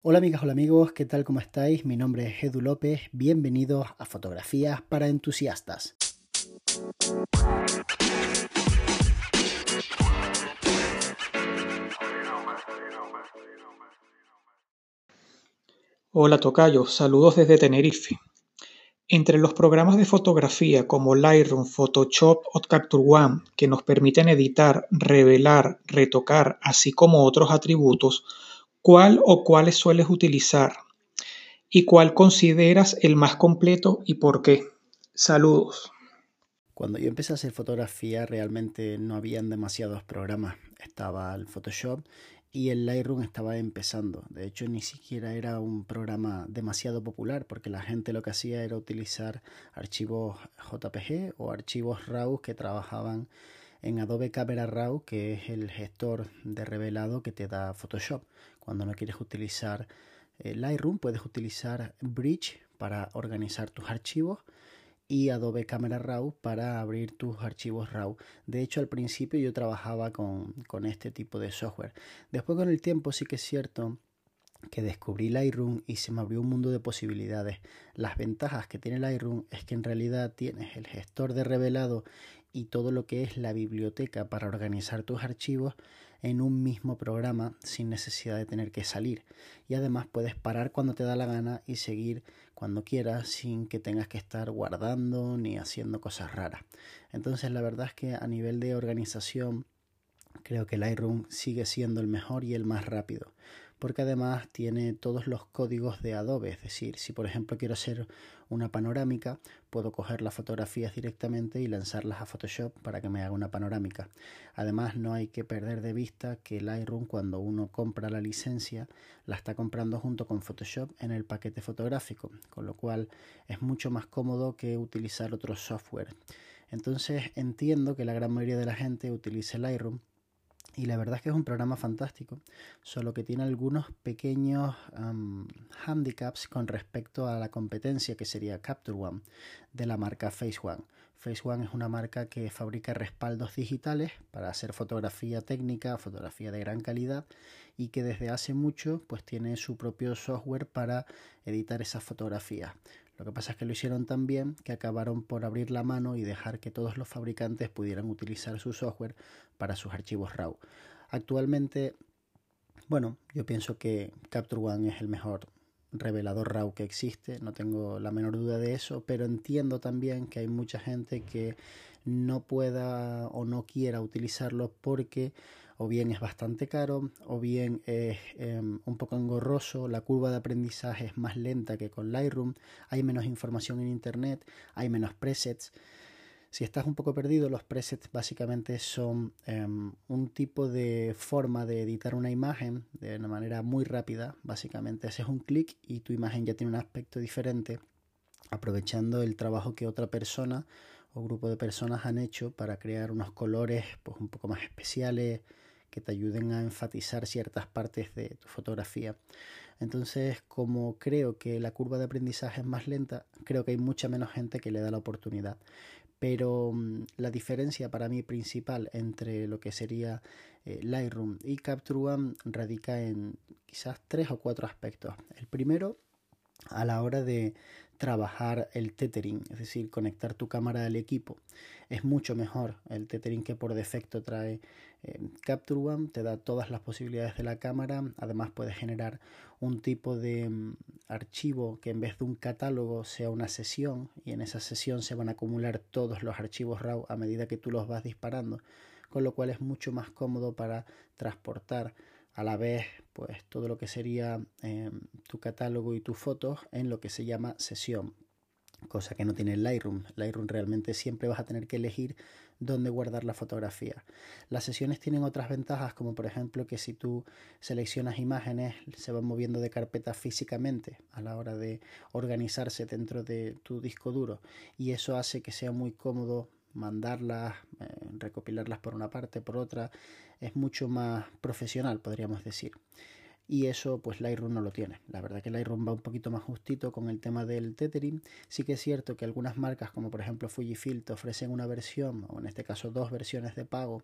Hola amigas, hola amigos, ¿qué tal? ¿Cómo estáis? Mi nombre es Edu López, bienvenidos a Fotografías para Entusiastas. Hola Tocayo, saludos desde Tenerife. Entre los programas de fotografía como Lightroom, Photoshop o Capture One que nos permiten editar, revelar, retocar, así como otros atributos, ¿cuál o cuáles sueles utilizar? ¿Y cuál consideras el más completo y por qué? Saludos. Cuando yo empecé a hacer fotografía realmente no habían demasiados programas. Estaba el Photoshop y el Lightroom estaba empezando. De hecho, ni siquiera era un programa demasiado popular porque la gente lo que hacía era utilizar archivos JPG o archivos RAW que trabajaban en Adobe Camera Raw, que es el gestor de revelado que te da Photoshop. Cuando no quieres utilizar eh, Lightroom, puedes utilizar Bridge para organizar tus archivos y Adobe Camera Raw para abrir tus archivos RAW. De hecho, al principio yo trabajaba con, con, este tipo de software. Después con el tiempo sí que es cierto que descubrí Lightroom y se me abrió un mundo de posibilidades. Las ventajas que tiene Lightroom es que en realidad tienes el gestor de revelado y todo lo que es la biblioteca para organizar tus archivos en un mismo programa sin necesidad de tener que salir. Y además puedes parar cuando te da la gana y seguir cuando quieras sin que tengas que estar guardando ni haciendo cosas raras. Entonces la verdad es que a nivel de organización creo que Lightroom sigue siendo el mejor y el más rápido porque además tiene todos los códigos de Adobe, es decir, si por ejemplo quiero hacer una panorámica, puedo coger las fotografías directamente y lanzarlas a Photoshop para que me haga una panorámica. Además, no hay que perder de vista que Lightroom cuando uno compra la licencia, la está comprando junto con Photoshop en el paquete fotográfico, con lo cual es mucho más cómodo que utilizar otro software. Entonces entiendo que la gran mayoría de la gente utilice Lightroom y la verdad es que es un programa fantástico, solo que tiene algunos pequeños handicaps con respecto a la competencia que sería Capture One de la marca Face One. Face One es una marca que fabrica respaldos digitales para hacer fotografía técnica, fotografía de gran calidad y que desde hace mucho pues tiene su propio software para editar esas fotografías. Lo que pasa es que lo hicieron tan bien que acabaron por abrir la mano y dejar que todos los fabricantes pudieran utilizar su software para sus archivos RAW. Actualmente, bueno, yo pienso que Capture One es el mejor revelador RAW que existe, no tengo la menor duda de eso, pero entiendo también que hay mucha gente que no pueda o no quiera utilizarlo porque o bien es bastante caro o bien es em, un poco engorroso, la curva de aprendizaje es más lenta que con Lightroom, hay menos información en Internet, hay menos presets. Si estás un poco perdido, los presets básicamente son em, un tipo de forma de editar una imagen de una manera muy rápida. Básicamente haces un clic y tu imagen ya tiene un aspecto diferente, aprovechando el trabajo que otra persona o grupo de personas han hecho para crear unos colores pues, un poco más especiales, que te ayuden a enfatizar ciertas partes de tu fotografía. Entonces, como creo que la curva de aprendizaje es más lenta, creo que hay mucha menos gente que le da la oportunidad. Pero mm, la diferencia para mí principal entre lo que sería eh, Lightroom y Capture One radica en quizás tres o cuatro aspectos. El primero, a la hora de trabajar el tethering, es decir, conectar tu cámara al equipo. Es mucho mejor el tethering que por defecto trae eh, Capture One, te da todas las posibilidades de la cámara, además puedes generar un tipo de mm, archivo que en vez de un catálogo sea una sesión y en esa sesión se van a acumular todos los archivos RAW a medida que tú los vas disparando, con lo cual es mucho más cómodo para transportar a la vez pues todo lo que sería em, tu catálogo y tus fotos en lo que se llama sesión cosa que no tiene Lightroom. Lightroom realmente siempre vas a tener que elegir dónde guardar la fotografía. Las sesiones tienen otras ventajas, como por ejemplo que si tú seleccionas imágenes, se van moviendo de carpeta físicamente a la hora de organizarse dentro de tu disco duro y eso hace que sea muy cómodo mandarlas, eh, recopilarlas por una parte, por otra, es mucho más profesional, podríamos decir. Y eso, pues Lightroom no lo tiene. La verdad que Lightroom va un poquito más justito con el tema del tethering. Sí que es cierto que algunas marcas, como por ejemplo Fujifilm, te ofrecen una versión, o en este caso dos versiones de pago,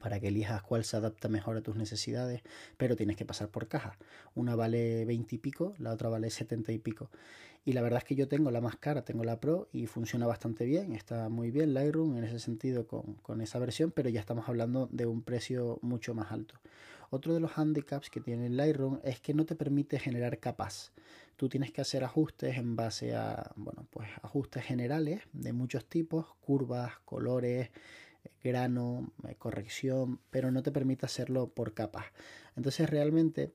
para que elijas cuál se adapta mejor a tus necesidades, pero tienes que pasar por caja. Una vale 20 y pico, la otra vale 70 y pico. Y la verdad es que yo tengo la más cara, tengo la Pro y funciona bastante bien, está muy bien Lightroom en ese sentido con, con esa versión, pero ya estamos hablando de un precio mucho más alto. Otro de los handicaps que tiene Lightroom es que no te permite generar capas. Tú tienes que hacer ajustes en base a, bueno, pues ajustes generales de muchos tipos, curvas, colores, grano, eh, corrección, pero no te permite hacerlo por capas. Entonces realmente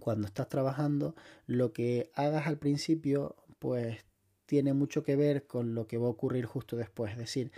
cuando estás trabajando, lo que hagas al principio, pues tiene mucho que ver con lo que va a ocurrir justo después. Es decir,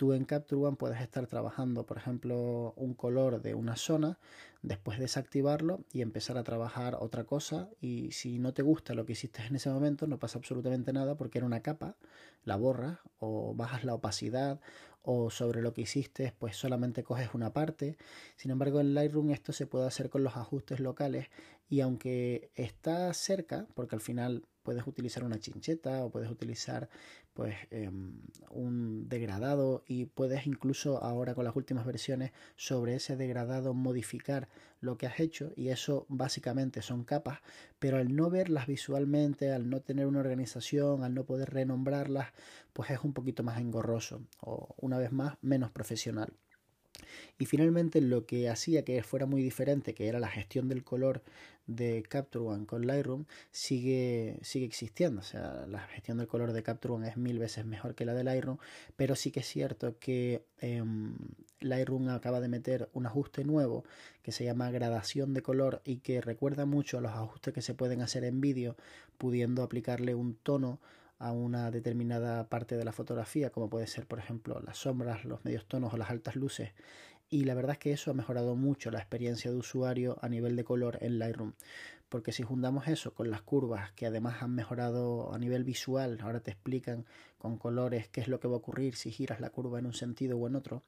tú en Capture One puedes estar trabajando, por ejemplo, un color de una zona, después desactivarlo y empezar a trabajar otra cosa. Y si no te gusta lo que hiciste en ese momento, no pasa absolutamente nada porque era una capa, la borras o bajas la opacidad o sobre lo que hiciste, pues solamente coges una parte. Sin embargo, en Lightroom esto se puede hacer con los ajustes locales y aunque está cerca, porque al final puedes utilizar una chincheta o puedes utilizar pues em, un degradado y puedes incluso ahora con las últimas versiones sobre ese degradado modificar lo que has hecho y eso básicamente son capas pero al no verlas visualmente al no tener una organización al no poder renombrarlas pues es un poquito más engorroso o una vez más menos profesional y finalmente lo que hacía que fuera muy diferente, que era la gestión del color de Capture One con Lightroom, sigue, sigue existiendo. O sea, la gestión del color de Capture One es mil veces mejor que la de Lightroom, pero sí que es cierto que em, Lightroom acaba de meter un ajuste nuevo que se llama gradación de color y que recuerda mucho a los ajustes que se pueden hacer en vídeo, pudiendo aplicarle un tono a una determinada parte de la fotografía, como puede ser, por ejemplo, las sombras, los medios tonos o las altas luces. Y la verdad es que eso ha mejorado mucho la experiencia de usuario a nivel de color en Lightroom. Porque si juntamos eso con las curvas, que además han mejorado a nivel visual, ahora te explican con colores qué es lo que va a ocurrir si giras la curva en un sentido o en otro,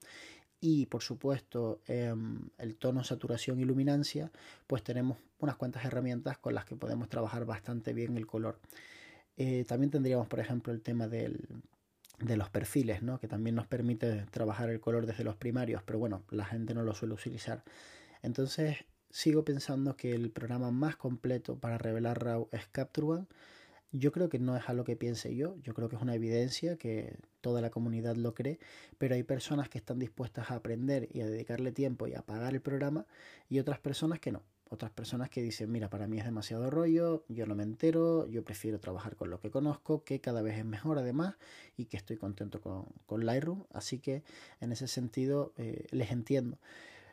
y por supuesto em, el tono, saturación y luminancia, pues tenemos unas cuantas herramientas con las que podemos trabajar bastante bien el color. Eh, también tendríamos, por ejemplo, el tema de los perfiles, ¿no? que también nos permite trabajar el color desde los primarios, pero bueno, la gente no lo suele utilizar. Entonces, sigo pensando que el programa más completo para revelar RAW es Capture One. Yo creo que no es algo que piense yo, yo creo que es una evidencia que toda la comunidad lo cree, pero hay personas que están dispuestas a aprender y a dedicarle tiempo y a pagar el programa y otras personas que no otras personas que dicen, mira, para mí es demasiado rollo, yo no me entero, yo prefiero trabajar con lo que conozco, que cada vez es mejor además y que estoy contento con, con Lightroom. Así que en ese sentido eh, les entiendo.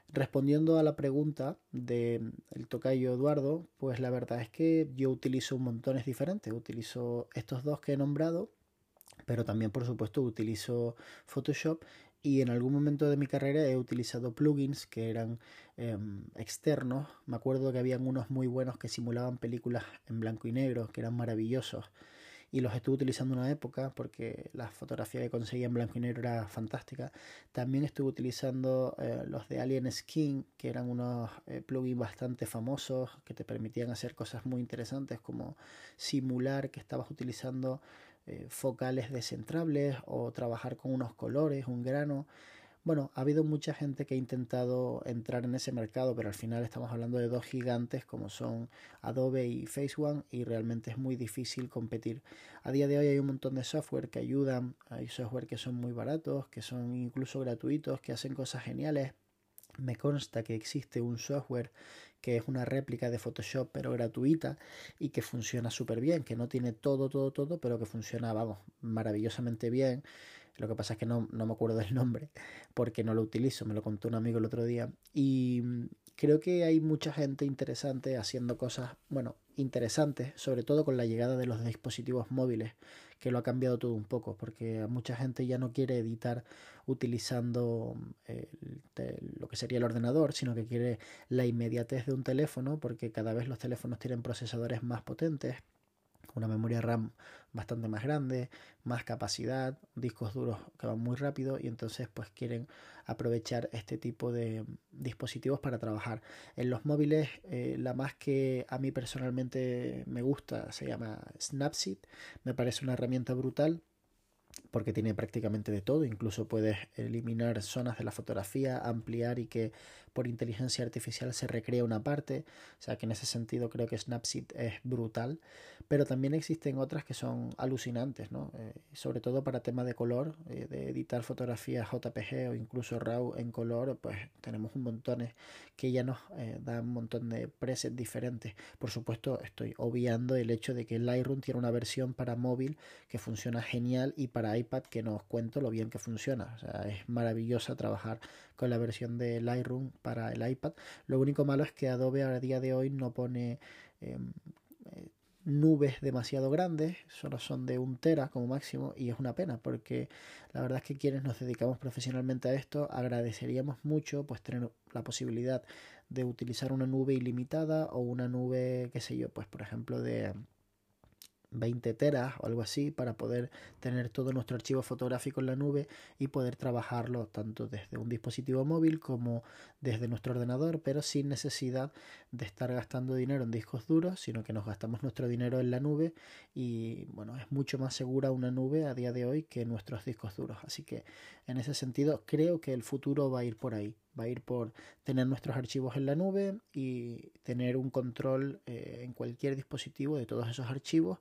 Respondiendo a la pregunta del el tocayo Eduardo, pues la verdad es que yo utilizo montones diferentes. Utilizo estos dos que he nombrado, pero también por supuesto utilizo Photoshop y en algún momento de mi carrera he utilizado plugins que eran em, externos. Me acuerdo que habían unos muy buenos que simulaban películas en blanco y negro, que eran maravillosos. Y los estuve utilizando una época porque la fotografía que conseguía en blanco y negro era fantástica. También estuve utilizando eh, los de Alien Skin, que eran unos eh, plugins bastante famosos que te permitían hacer cosas muy interesantes como simular que estabas utilizando eh, focales descentrables o trabajar con unos colores, un grano. Bueno, ha habido mucha gente que ha intentado entrar en ese mercado, pero al final estamos hablando de dos gigantes como son Adobe y Face One y realmente es muy difícil competir. A día de hoy hay un montón de software que ayudan, hay software que son muy baratos, que son incluso gratuitos, que hacen cosas geniales. Me consta que existe un software que es una réplica de Photoshop pero gratuita y que funciona súper bien, que no tiene todo, todo, todo, pero que funciona, vamos, maravillosamente bien. Lo que pasa es que no, no me acuerdo del nombre porque no lo utilizo, me lo contó un amigo el otro día. Y creo que hay mucha gente interesante haciendo cosas, bueno, interesantes, sobre todo con la llegada de los dispositivos móviles, que lo ha cambiado todo un poco, porque mucha gente ya no quiere editar utilizando eh, lo que sería el ordenador, sino que quiere la inmediatez de un teléfono, porque cada vez los teléfonos tienen procesadores más potentes una memoria RAM bastante más grande, más capacidad, discos duros que van muy rápido y entonces pues quieren aprovechar este tipo de dispositivos para trabajar. En los móviles eh, la más que a mí personalmente me gusta se llama Snapseed, me parece una herramienta brutal porque tiene prácticamente de todo, incluso puedes eliminar zonas de la fotografía, ampliar y que por inteligencia artificial se recrea una parte, o sea que en ese sentido creo que Snapseed es brutal, pero también existen otras que son alucinantes, ¿no? Eh, sobre todo para temas de color, eh, de editar fotografías JPG o incluso RAW en color, pues tenemos un montón que ya nos eh, dan un montón de presets diferentes. Por supuesto, estoy obviando el hecho de que Lightroom tiene una versión para móvil que funciona genial y para iPad que no os cuento lo bien que funciona. O sea, es maravillosa trabajar con la versión de Lightroom para el iPad. Lo único malo es que Adobe a día de hoy no pone em, eh, nubes demasiado grandes, solo son de un tera como máximo y es una pena porque la verdad es que quienes nos dedicamos profesionalmente a esto agradeceríamos mucho pues tener la posibilidad de utilizar una nube ilimitada o una nube, qué sé yo, pues por ejemplo de 20 teras o algo así para poder tener todo nuestro archivo fotográfico en la nube y poder trabajarlo tanto desde un dispositivo móvil como desde nuestro ordenador, pero sin necesidad de estar gastando dinero en discos duros, sino que nos gastamos nuestro dinero en la nube y bueno, es mucho más segura una nube a día de hoy que nuestros discos duros. Así que en ese sentido creo que el futuro va a ir por ahí va a ir por tener nuestros archivos en la nube y tener un control eh, en cualquier dispositivo de todos esos archivos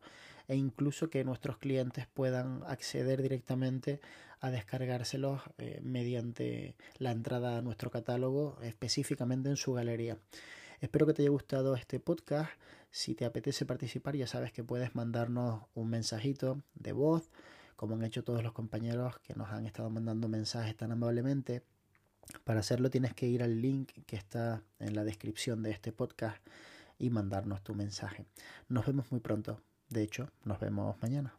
e incluso que nuestros clientes puedan acceder directamente a descargárselos eh, mediante la entrada a nuestro catálogo específicamente en su galería. Espero que te haya gustado este podcast. Si te apetece participar ya sabes que puedes mandarnos un mensajito de voz como han hecho todos los compañeros que nos han estado mandando mensajes tan amablemente para hacerlo tienes que ir al link que está en la descripción de este podcast y mandarnos tu mensaje. Nos vemos muy pronto. De hecho, nos vemos mañana.